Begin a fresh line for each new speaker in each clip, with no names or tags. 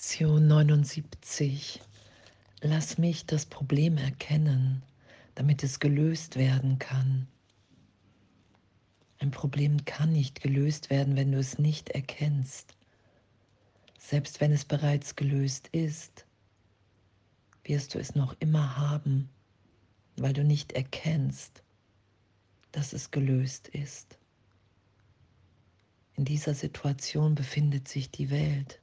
Lektion 79. Lass mich das Problem erkennen, damit es gelöst werden kann. Ein Problem kann nicht gelöst werden, wenn du es nicht erkennst. Selbst wenn es bereits gelöst ist, wirst du es noch immer haben, weil du nicht erkennst, dass es gelöst ist. In dieser Situation befindet sich die Welt.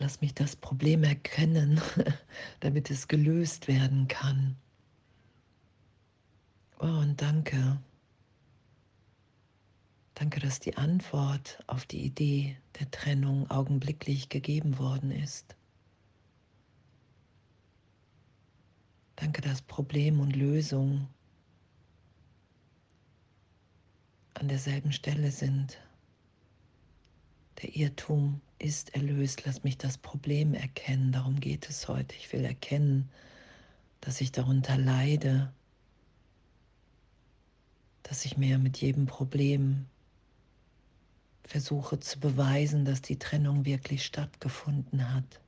Lass mich das Problem erkennen, damit es gelöst werden kann. Oh, und danke. Danke, dass die Antwort auf die Idee der Trennung augenblicklich gegeben worden ist. Danke, dass Problem und Lösung an derselben Stelle sind. Der Irrtum ist erlöst. Lass mich das Problem erkennen. Darum geht es heute. Ich will erkennen, dass ich darunter leide, dass ich mir mit jedem Problem versuche zu beweisen, dass die Trennung wirklich stattgefunden hat.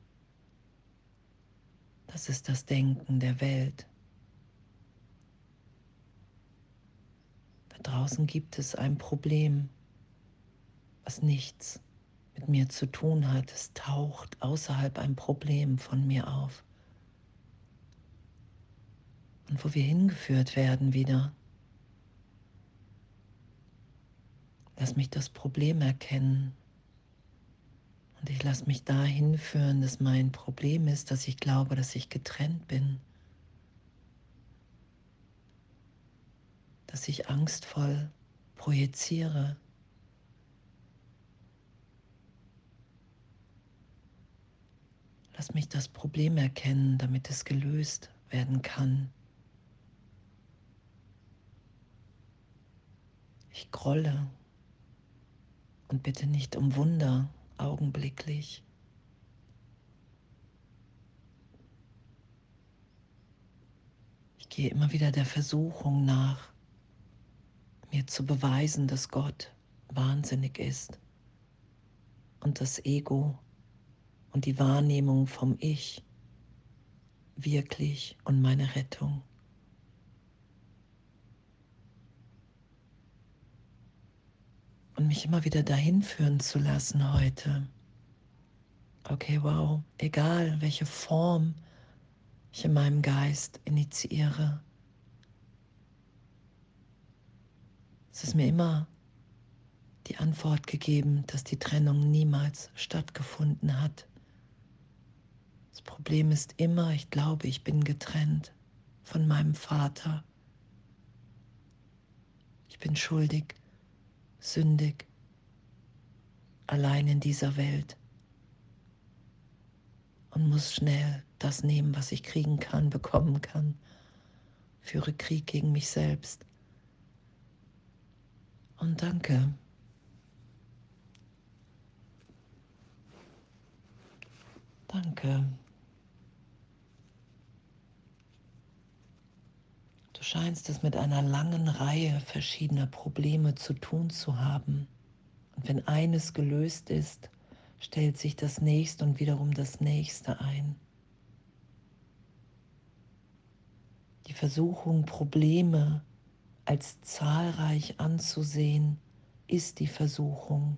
Das ist das Denken der Welt. Da draußen gibt es ein Problem, was nichts mit mir zu tun hat. Es taucht außerhalb ein Problem von mir auf. Und wo wir hingeführt werden wieder. Lass mich das Problem erkennen. Und ich lasse mich dahin führen, dass mein Problem ist, dass ich glaube, dass ich getrennt bin. Dass ich angstvoll projiziere, Lass mich das Problem erkennen, damit es gelöst werden kann. Ich grolle und bitte nicht um Wunder augenblicklich. Ich gehe immer wieder der Versuchung nach, mir zu beweisen, dass Gott wahnsinnig ist und das Ego und die Wahrnehmung vom Ich wirklich und meine Rettung. Und mich immer wieder dahin führen zu lassen heute. Okay, wow, egal welche Form ich in meinem Geist initiiere. Es ist mir immer die Antwort gegeben, dass die Trennung niemals stattgefunden hat. Das Problem ist immer, ich glaube, ich bin getrennt von meinem Vater. Ich bin schuldig, sündig, allein in dieser Welt und muss schnell das nehmen, was ich kriegen kann, bekommen kann. Führe Krieg gegen mich selbst. Und danke. Danke. Du scheinst es mit einer langen Reihe verschiedener Probleme zu tun zu haben. Und wenn eines gelöst ist, stellt sich das nächste und wiederum das nächste ein. Die Versuchung, Probleme als zahlreich anzusehen, ist die Versuchung,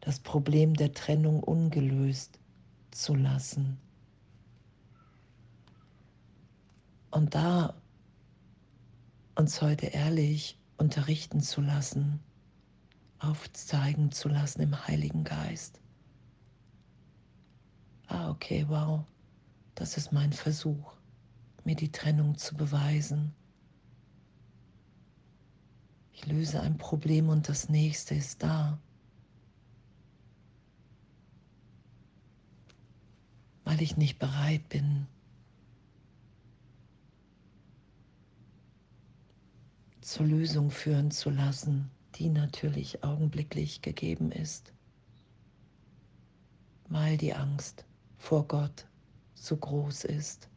das Problem der Trennung ungelöst zu lassen. Und da uns heute ehrlich unterrichten zu lassen, aufzeigen zu lassen im Heiligen Geist. Ah, okay, wow, das ist mein Versuch, mir die Trennung zu beweisen. Ich löse ein Problem und das nächste ist da. Weil ich nicht bereit bin, zur Lösung führen zu lassen, die natürlich augenblicklich gegeben ist, weil die Angst vor Gott so groß ist.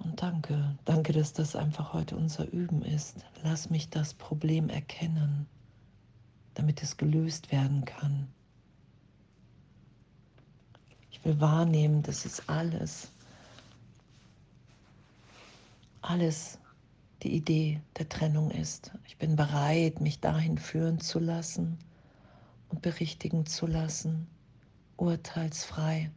Und danke, danke, dass das einfach heute unser Üben ist. Lass mich das Problem erkennen, damit es gelöst werden kann. Ich will wahrnehmen, dass es alles, alles die Idee der Trennung ist. Ich bin bereit, mich dahin führen zu lassen und berichtigen zu lassen, urteilsfrei.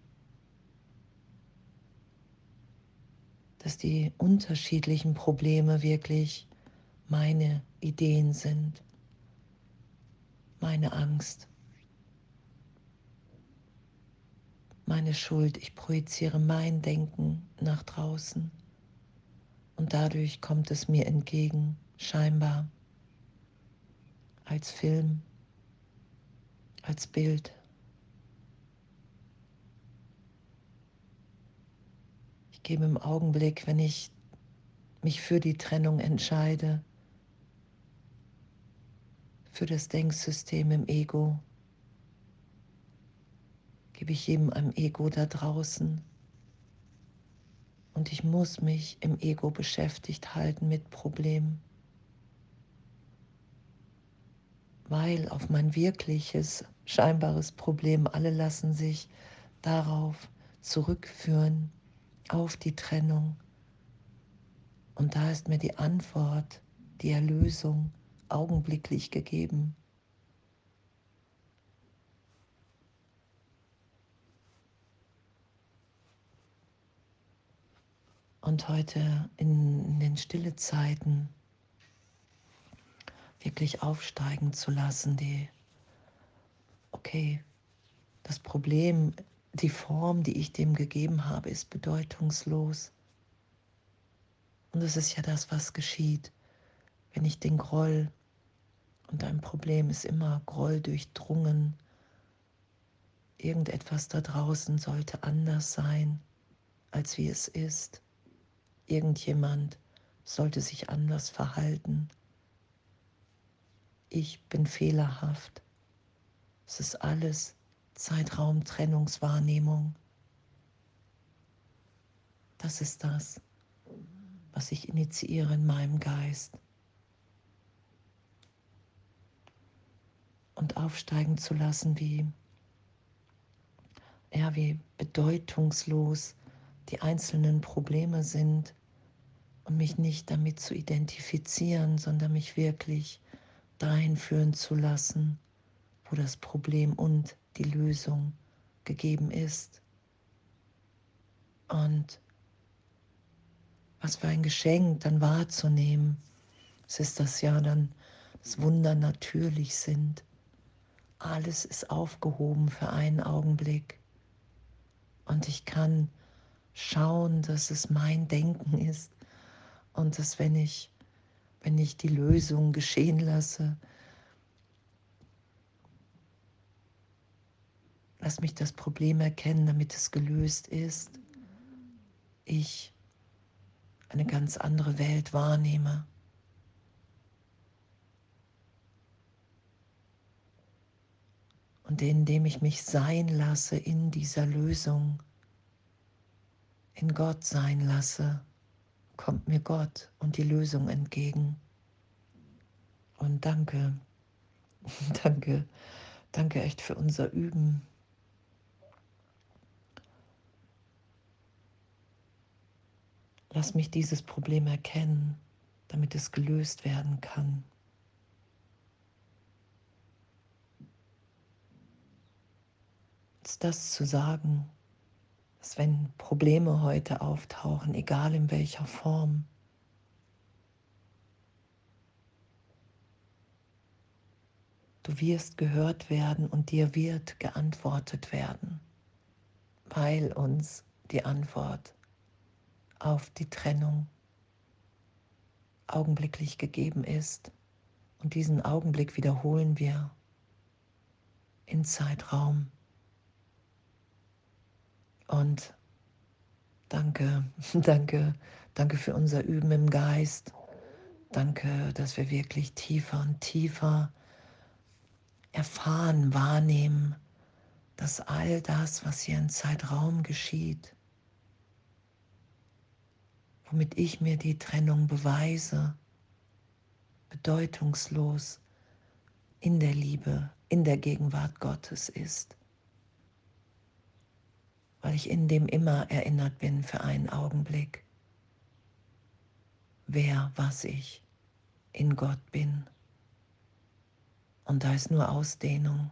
Dass die unterschiedlichen Probleme wirklich meine Ideen sind, meine Angst, meine Schuld. Ich projiziere mein Denken nach draußen und dadurch kommt es mir entgegen, scheinbar, als Film, als Bild. Ich gebe im Augenblick, wenn ich mich für die Trennung entscheide, für das Denksystem im Ego, gebe ich jedem am Ego da draußen. Und ich muss mich im Ego beschäftigt halten mit Problemen. Weil auf mein wirkliches, scheinbares Problem, alle lassen sich darauf zurückführen, auf die Trennung. Und da ist mir die Antwort, die Erlösung augenblicklich gegeben. Und heute in den stille Zeiten wirklich aufsteigen zu lassen, die, okay, das Problem, die Form, die ich dem gegeben habe, ist bedeutungslos. Und das ist ja das, was geschieht, wenn ich den Groll, und ein Problem ist immer Groll durchdrungen, irgendetwas da draußen sollte anders sein, als wie es ist irgendjemand sollte sich anders verhalten. Ich bin fehlerhaft. Es ist alles Zeitraumtrennungswahrnehmung. Das ist das, was ich initiiere in meinem Geist. Und aufsteigen zu lassen, wie, ja, wie bedeutungslos die einzelnen Probleme sind und mich nicht damit zu identifizieren, sondern mich wirklich dahin führen zu lassen, wo das Problem und die Lösung gegeben ist. Und was für ein Geschenk dann wahrzunehmen. Es ist das ja dann, dass Wunder natürlich sind. Alles ist aufgehoben für einen Augenblick. Und ich kann schauen, dass es mein Denken ist, und dass wenn ich, wenn ich die Lösung geschehen lasse, lass mich das Problem erkennen, damit es gelöst ist, ich eine ganz andere Welt wahrnehme. Und indem ich mich sein lasse in dieser Lösung, in Gott sein lasse, kommt mir Gott und die Lösung entgegen. Und danke, danke, danke echt für unser Üben. Lass mich dieses Problem erkennen, damit es gelöst werden kann. Ist das zu sagen, dass wenn Probleme heute auftauchen, egal in welcher Form, du wirst gehört werden und dir wird geantwortet werden, weil uns die Antwort auf die Trennung augenblicklich gegeben ist. Und diesen Augenblick wiederholen wir in Zeitraum. Und danke, danke, danke für unser Üben im Geist. Danke, dass wir wirklich tiefer und tiefer erfahren, wahrnehmen, dass all das, was hier im Zeitraum geschieht, womit ich mir die Trennung beweise, bedeutungslos in der Liebe, in der Gegenwart Gottes ist, weil ich in dem immer erinnert bin für einen Augenblick, wer, was ich in Gott bin. Und da ist nur Ausdehnung.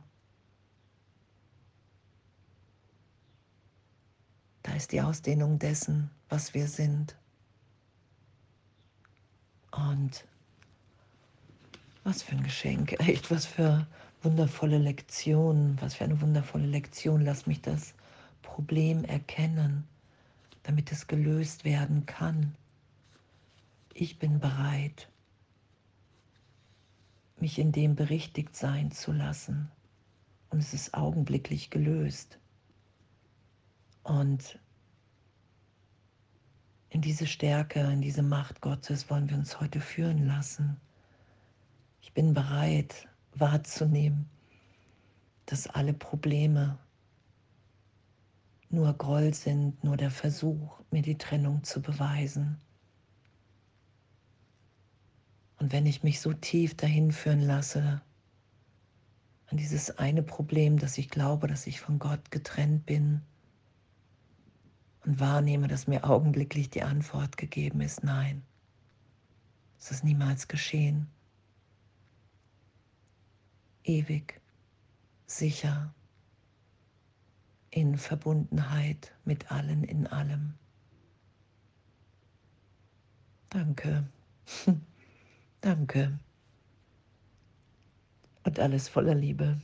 Da ist die Ausdehnung dessen, was wir sind. Und was für ein Geschenk, echt was für wundervolle Lektion, was für eine wundervolle Lektion. Lass mich das Problem erkennen, damit es gelöst werden kann. Ich bin bereit, mich in dem berichtigt sein zu lassen. Und es ist augenblicklich gelöst. Und in diese Stärke, in diese Macht Gottes wollen wir uns heute führen lassen. Ich bin bereit wahrzunehmen, dass alle Probleme nur Groll sind, nur der Versuch, mir die Trennung zu beweisen. Und wenn ich mich so tief dahin führen lasse, an dieses eine Problem, dass ich glaube, dass ich von Gott getrennt bin und wahrnehme, dass mir augenblicklich die Antwort gegeben ist, nein, es ist niemals geschehen. Ewig, sicher, in Verbundenheit mit allen in allem. Danke. Danke. Und alles voller Liebe.